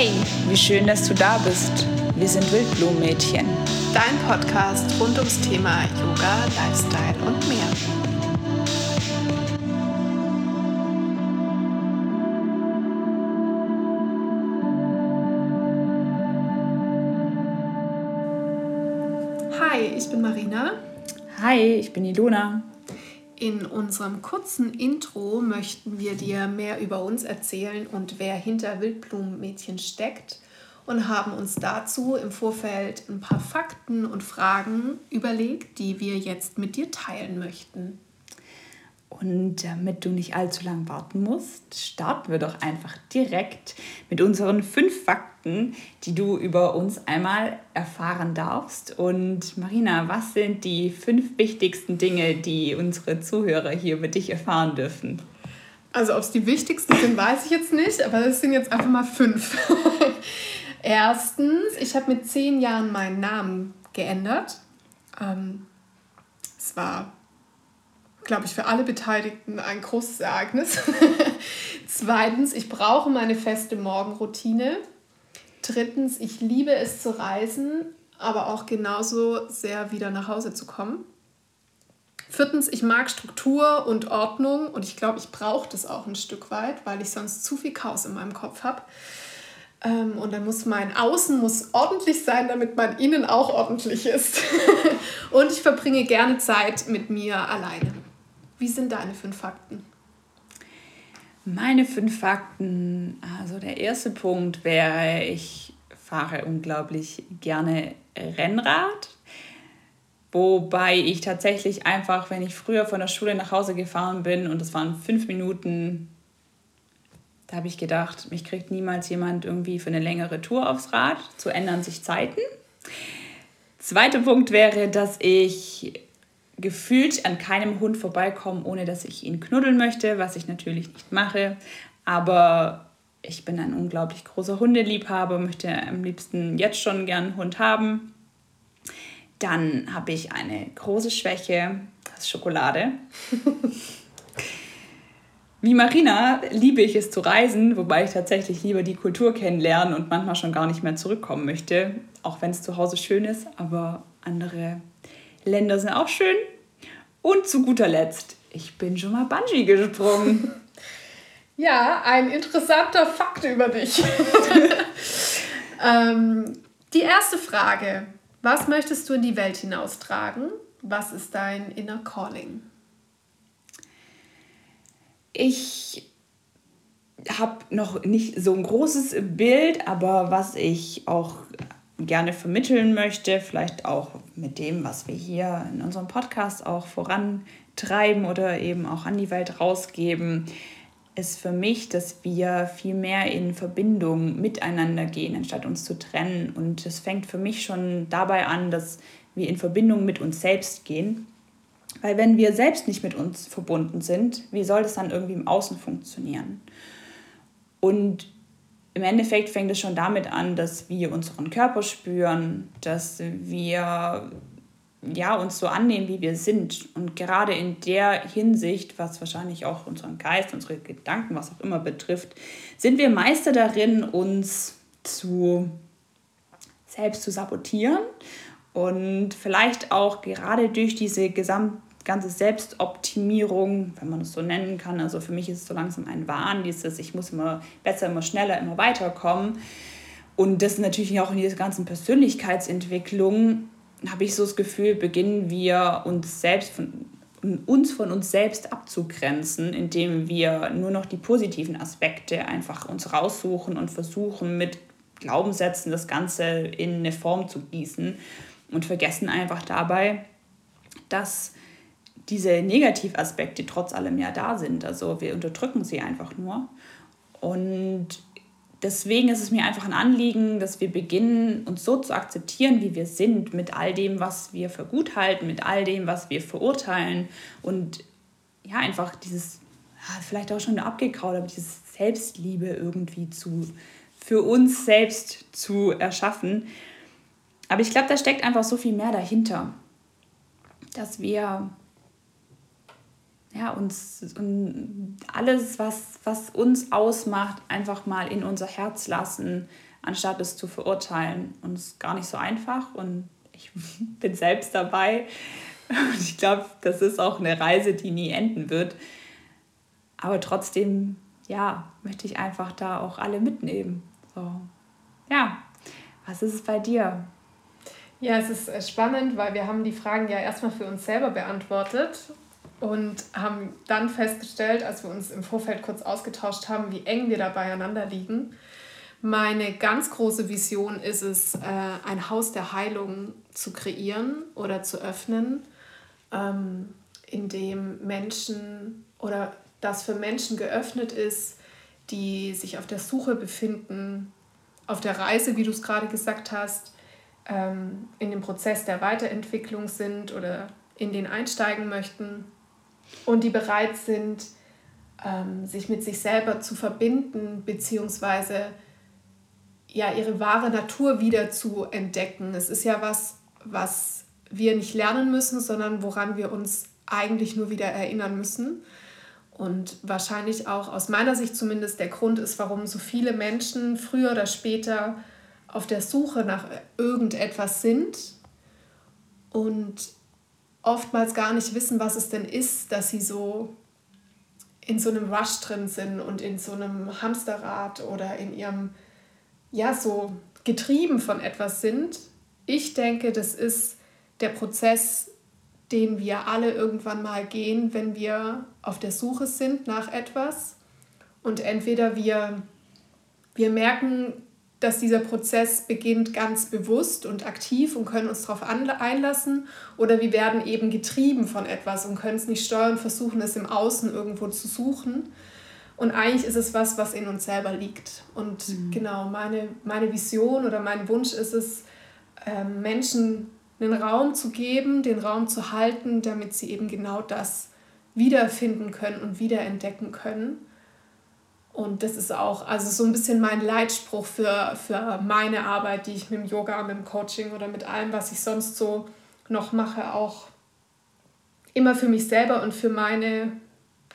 Hey, wie schön, dass du da bist. Wir sind Wildblumenmädchen. Dein Podcast rund ums Thema Yoga, Lifestyle und mehr. Hi, ich bin Marina. Hi, ich bin Ilona. In unserem kurzen Intro möchten wir dir mehr über uns erzählen und wer hinter Wildblumenmädchen steckt und haben uns dazu im Vorfeld ein paar Fakten und Fragen überlegt, die wir jetzt mit dir teilen möchten. Und damit du nicht allzu lang warten musst, starten wir doch einfach direkt mit unseren fünf Fakten, die du über uns einmal erfahren darfst. Und Marina, was sind die fünf wichtigsten Dinge, die unsere Zuhörer hier über dich erfahren dürfen? Also ob es die wichtigsten sind, weiß ich jetzt nicht, aber es sind jetzt einfach mal fünf. Erstens, ich habe mit zehn Jahren meinen Namen geändert. Ähm, es war glaube ich, für alle Beteiligten ein großes Ereignis. Zweitens, ich brauche meine feste Morgenroutine. Drittens, ich liebe es zu reisen, aber auch genauso sehr wieder nach Hause zu kommen. Viertens, ich mag Struktur und Ordnung und ich glaube, ich brauche das auch ein Stück weit, weil ich sonst zu viel Chaos in meinem Kopf habe. Ähm, und dann muss mein Außen muss ordentlich sein, damit mein Innen auch ordentlich ist. und ich verbringe gerne Zeit mit mir alleine. Wie sind deine fünf Fakten? Meine fünf Fakten, also der erste Punkt wäre, ich fahre unglaublich gerne Rennrad. Wobei ich tatsächlich einfach, wenn ich früher von der Schule nach Hause gefahren bin und es waren fünf Minuten, da habe ich gedacht, mich kriegt niemals jemand irgendwie für eine längere Tour aufs Rad. Zu ändern sich Zeiten. Zweiter Punkt wäre, dass ich gefühlt an keinem Hund vorbeikommen, ohne dass ich ihn knuddeln möchte, was ich natürlich nicht mache. Aber ich bin ein unglaublich großer Hundeliebhaber, möchte am liebsten jetzt schon gern einen Hund haben. Dann habe ich eine große Schwäche, das ist Schokolade. Wie Marina liebe ich es zu reisen, wobei ich tatsächlich lieber die Kultur kennenlernen und manchmal schon gar nicht mehr zurückkommen möchte, auch wenn es zu Hause schön ist, aber andere Länder sind auch schön. Und zu guter Letzt, ich bin schon mal Bungee gesprungen. Ja, ein interessanter Fakt über dich. ähm, die erste Frage. Was möchtest du in die Welt hinaustragen? Was ist dein inner Calling? Ich habe noch nicht so ein großes Bild, aber was ich auch gerne vermitteln möchte, vielleicht auch mit dem, was wir hier in unserem Podcast auch vorantreiben oder eben auch an die Welt rausgeben, ist für mich, dass wir viel mehr in Verbindung miteinander gehen, anstatt uns zu trennen. Und es fängt für mich schon dabei an, dass wir in Verbindung mit uns selbst gehen. Weil wenn wir selbst nicht mit uns verbunden sind, wie soll das dann irgendwie im Außen funktionieren? Und im Endeffekt fängt es schon damit an, dass wir unseren Körper spüren, dass wir ja, uns so annehmen, wie wir sind. Und gerade in der Hinsicht, was wahrscheinlich auch unseren Geist, unsere Gedanken, was auch immer betrifft, sind wir Meister darin, uns zu selbst zu sabotieren und vielleicht auch gerade durch diese gesamt ganze Selbstoptimierung, wenn man es so nennen kann. Also für mich ist es so langsam ein Wahn, dieses, ich muss immer besser, immer schneller, immer weiterkommen. Und das natürlich auch in dieser ganzen Persönlichkeitsentwicklung, habe ich so das Gefühl, beginnen wir uns selbst von uns von uns selbst abzugrenzen, indem wir nur noch die positiven Aspekte einfach uns raussuchen und versuchen mit Glaubenssätzen das Ganze in eine Form zu gießen und vergessen einfach dabei, dass diese Negativaspekte trotz allem ja da sind. Also wir unterdrücken sie einfach nur. Und deswegen ist es mir einfach ein Anliegen, dass wir beginnen, uns so zu akzeptieren, wie wir sind, mit all dem, was wir für gut halten, mit all dem, was wir verurteilen. Und ja, einfach dieses, vielleicht auch schon abgekraut, aber dieses Selbstliebe irgendwie zu, für uns selbst zu erschaffen. Aber ich glaube, da steckt einfach so viel mehr dahinter, dass wir ja, uns und alles, was, was uns ausmacht, einfach mal in unser Herz lassen, anstatt es zu verurteilen. Und es ist gar nicht so einfach und ich bin selbst dabei. Und ich glaube, das ist auch eine Reise, die nie enden wird. Aber trotzdem, ja, möchte ich einfach da auch alle mitnehmen. So, ja, was ist es bei dir? Ja, es ist äh, spannend, weil wir haben die Fragen ja erstmal für uns selber beantwortet und haben dann festgestellt, als wir uns im Vorfeld kurz ausgetauscht haben, wie eng wir da beieinander liegen. Meine ganz große Vision ist es, äh, ein Haus der Heilung zu kreieren oder zu öffnen, ähm, in dem Menschen oder das für Menschen geöffnet ist, die sich auf der Suche befinden, auf der Reise, wie du es gerade gesagt hast, ähm, in dem Prozess der Weiterentwicklung sind oder in den einsteigen möchten und die bereit sind, ähm, sich mit sich selber zu verbinden, beziehungsweise ja, ihre wahre Natur wieder zu entdecken. Es ist ja was, was wir nicht lernen müssen, sondern woran wir uns eigentlich nur wieder erinnern müssen. Und wahrscheinlich auch aus meiner Sicht zumindest der Grund ist, warum so viele Menschen früher oder später auf der Suche nach irgendetwas sind und oftmals gar nicht wissen, was es denn ist, dass sie so in so einem Rush drin sind und in so einem Hamsterrad oder in ihrem, ja, so getrieben von etwas sind. Ich denke, das ist der Prozess, den wir alle irgendwann mal gehen, wenn wir auf der Suche sind nach etwas. Und entweder wir, wir merken, dass dieser Prozess beginnt ganz bewusst und aktiv und können uns darauf einlassen oder wir werden eben getrieben von etwas und können es nicht steuern, versuchen es im Außen irgendwo zu suchen. Und eigentlich ist es was, was in uns selber liegt. Und mhm. genau, meine, meine Vision oder mein Wunsch ist es, ähm, Menschen einen Raum zu geben, den Raum zu halten, damit sie eben genau das wiederfinden können und wiederentdecken können. Und das ist auch also so ein bisschen mein Leitspruch für, für meine Arbeit, die ich mit dem Yoga, mit dem Coaching oder mit allem, was ich sonst so noch mache, auch immer für mich selber und für meine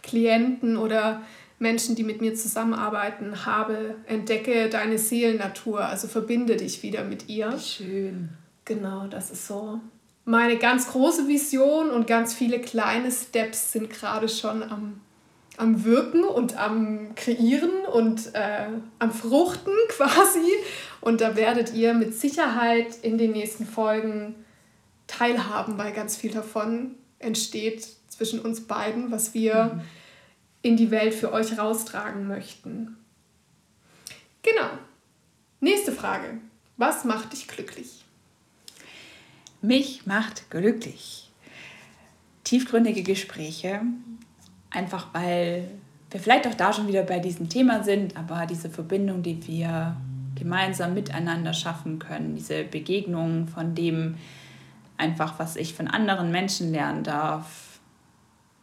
Klienten oder Menschen, die mit mir zusammenarbeiten, habe, entdecke deine Seelennatur, also verbinde dich wieder mit ihr. Schön. Genau, das ist so meine ganz große Vision und ganz viele kleine Steps sind gerade schon am am Wirken und am Kreieren und äh, am Fruchten quasi. Und da werdet ihr mit Sicherheit in den nächsten Folgen teilhaben, weil ganz viel davon entsteht zwischen uns beiden, was wir mhm. in die Welt für euch raustragen möchten. Genau. Nächste Frage. Was macht dich glücklich? Mich macht glücklich. Tiefgründige Gespräche, Einfach weil wir vielleicht auch da schon wieder bei diesem Thema sind, aber diese Verbindung, die wir gemeinsam miteinander schaffen können, diese Begegnung von dem einfach, was ich von anderen Menschen lernen darf,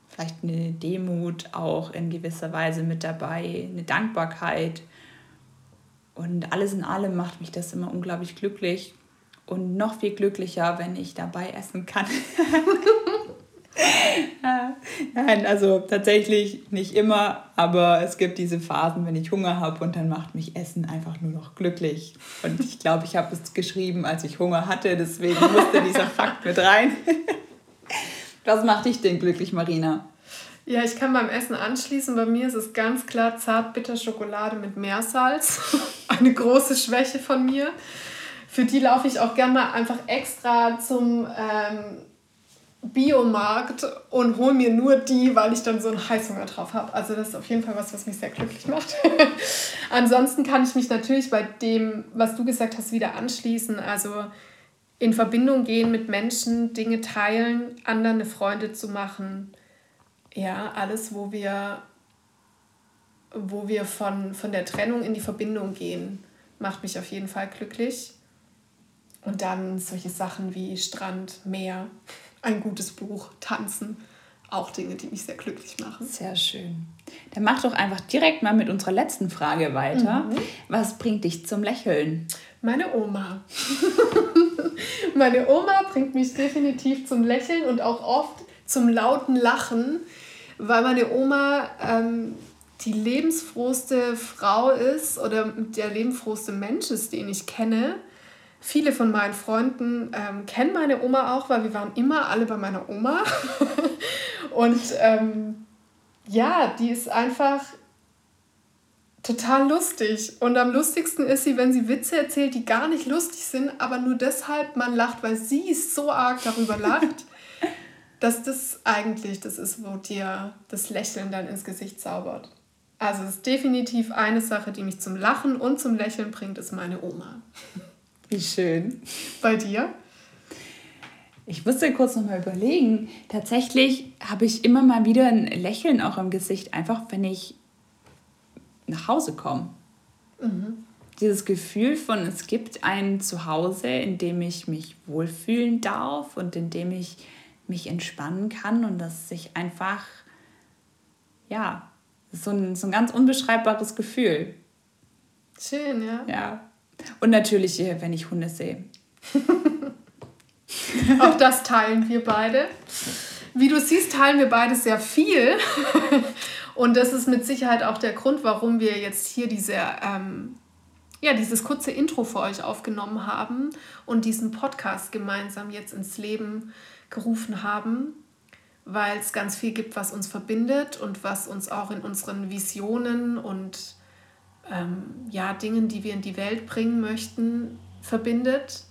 vielleicht eine Demut auch in gewisser Weise mit dabei, eine Dankbarkeit. Und alles in allem macht mich das immer unglaublich glücklich und noch viel glücklicher, wenn ich dabei essen kann. Nein, also tatsächlich nicht immer, aber es gibt diese Phasen, wenn ich Hunger habe und dann macht mich Essen einfach nur noch glücklich. Und ich glaube, ich habe es geschrieben, als ich Hunger hatte, deswegen musste dieser Fakt mit rein. Was macht dich denn glücklich, Marina? Ja, ich kann beim Essen anschließen. Bei mir ist es ganz klar Zartbitterschokolade mit Meersalz. Eine große Schwäche von mir. Für die laufe ich auch gerne mal einfach extra zum ähm, Biomarkt und hole mir nur die, weil ich dann so einen Heißhunger drauf habe. Also das ist auf jeden Fall was, was mich sehr glücklich macht. Ansonsten kann ich mich natürlich bei dem, was du gesagt hast, wieder anschließen. Also in Verbindung gehen mit Menschen, Dinge teilen, anderen eine Freude zu machen. Ja, alles, wo wir, wo wir von, von der Trennung in die Verbindung gehen, macht mich auf jeden Fall glücklich. Und dann solche Sachen wie Strand, Meer ein gutes Buch, Tanzen. Auch Dinge, die mich sehr glücklich machen. Sehr schön. Dann mach doch einfach direkt mal mit unserer letzten Frage weiter. Mhm. Was bringt dich zum Lächeln? Meine Oma. Meine Oma bringt mich definitiv zum Lächeln und auch oft zum lauten Lachen, weil meine Oma ähm, die lebensfrohste Frau ist oder der lebensfrohste Mensch ist, den ich kenne. Viele von meinen Freunden ähm, kennen meine Oma auch, weil wir waren immer alle bei meiner Oma. Und ähm, ja, die ist einfach total lustig. Und am lustigsten ist sie, wenn sie Witze erzählt, die gar nicht lustig sind, aber nur deshalb man lacht, weil sie so arg darüber lacht, dass das eigentlich das ist, wo dir das Lächeln dann ins Gesicht zaubert. Also es ist definitiv eine Sache, die mich zum Lachen und zum Lächeln bringt, ist meine Oma. Wie schön. Bei dir? Ich musste kurz noch mal überlegen. Tatsächlich habe ich immer mal wieder ein Lächeln auch im Gesicht, einfach wenn ich nach Hause komme. Mhm. Dieses Gefühl von, es gibt ein Zuhause, in dem ich mich wohlfühlen darf und in dem ich mich entspannen kann und das sich einfach, ja, so ein, so ein ganz unbeschreibbares Gefühl. Schön, ja. Ja. Und natürlich, wenn ich Hunde sehe. Auch das teilen wir beide. Wie du siehst, teilen wir beide sehr viel. Und das ist mit Sicherheit auch der Grund, warum wir jetzt hier diese, ähm, ja, dieses kurze Intro für euch aufgenommen haben und diesen Podcast gemeinsam jetzt ins Leben gerufen haben weil es ganz viel gibt, was uns verbindet und was uns auch in unseren Visionen und ähm, ja, Dingen, die wir in die Welt bringen möchten, verbindet.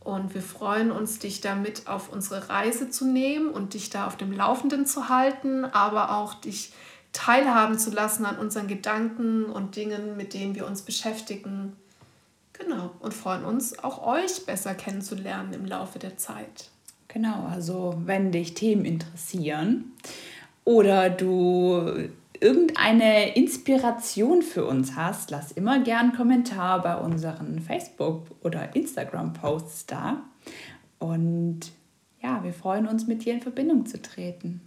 Und wir freuen uns, dich damit auf unsere Reise zu nehmen und dich da auf dem Laufenden zu halten, aber auch dich teilhaben zu lassen an unseren Gedanken und Dingen, mit denen wir uns beschäftigen. Genau, und freuen uns, auch euch besser kennenzulernen im Laufe der Zeit. Genau, also wenn dich Themen interessieren oder du irgendeine Inspiration für uns hast, lass immer gern einen Kommentar bei unseren Facebook- oder Instagram-Posts da. Und ja, wir freuen uns, mit dir in Verbindung zu treten.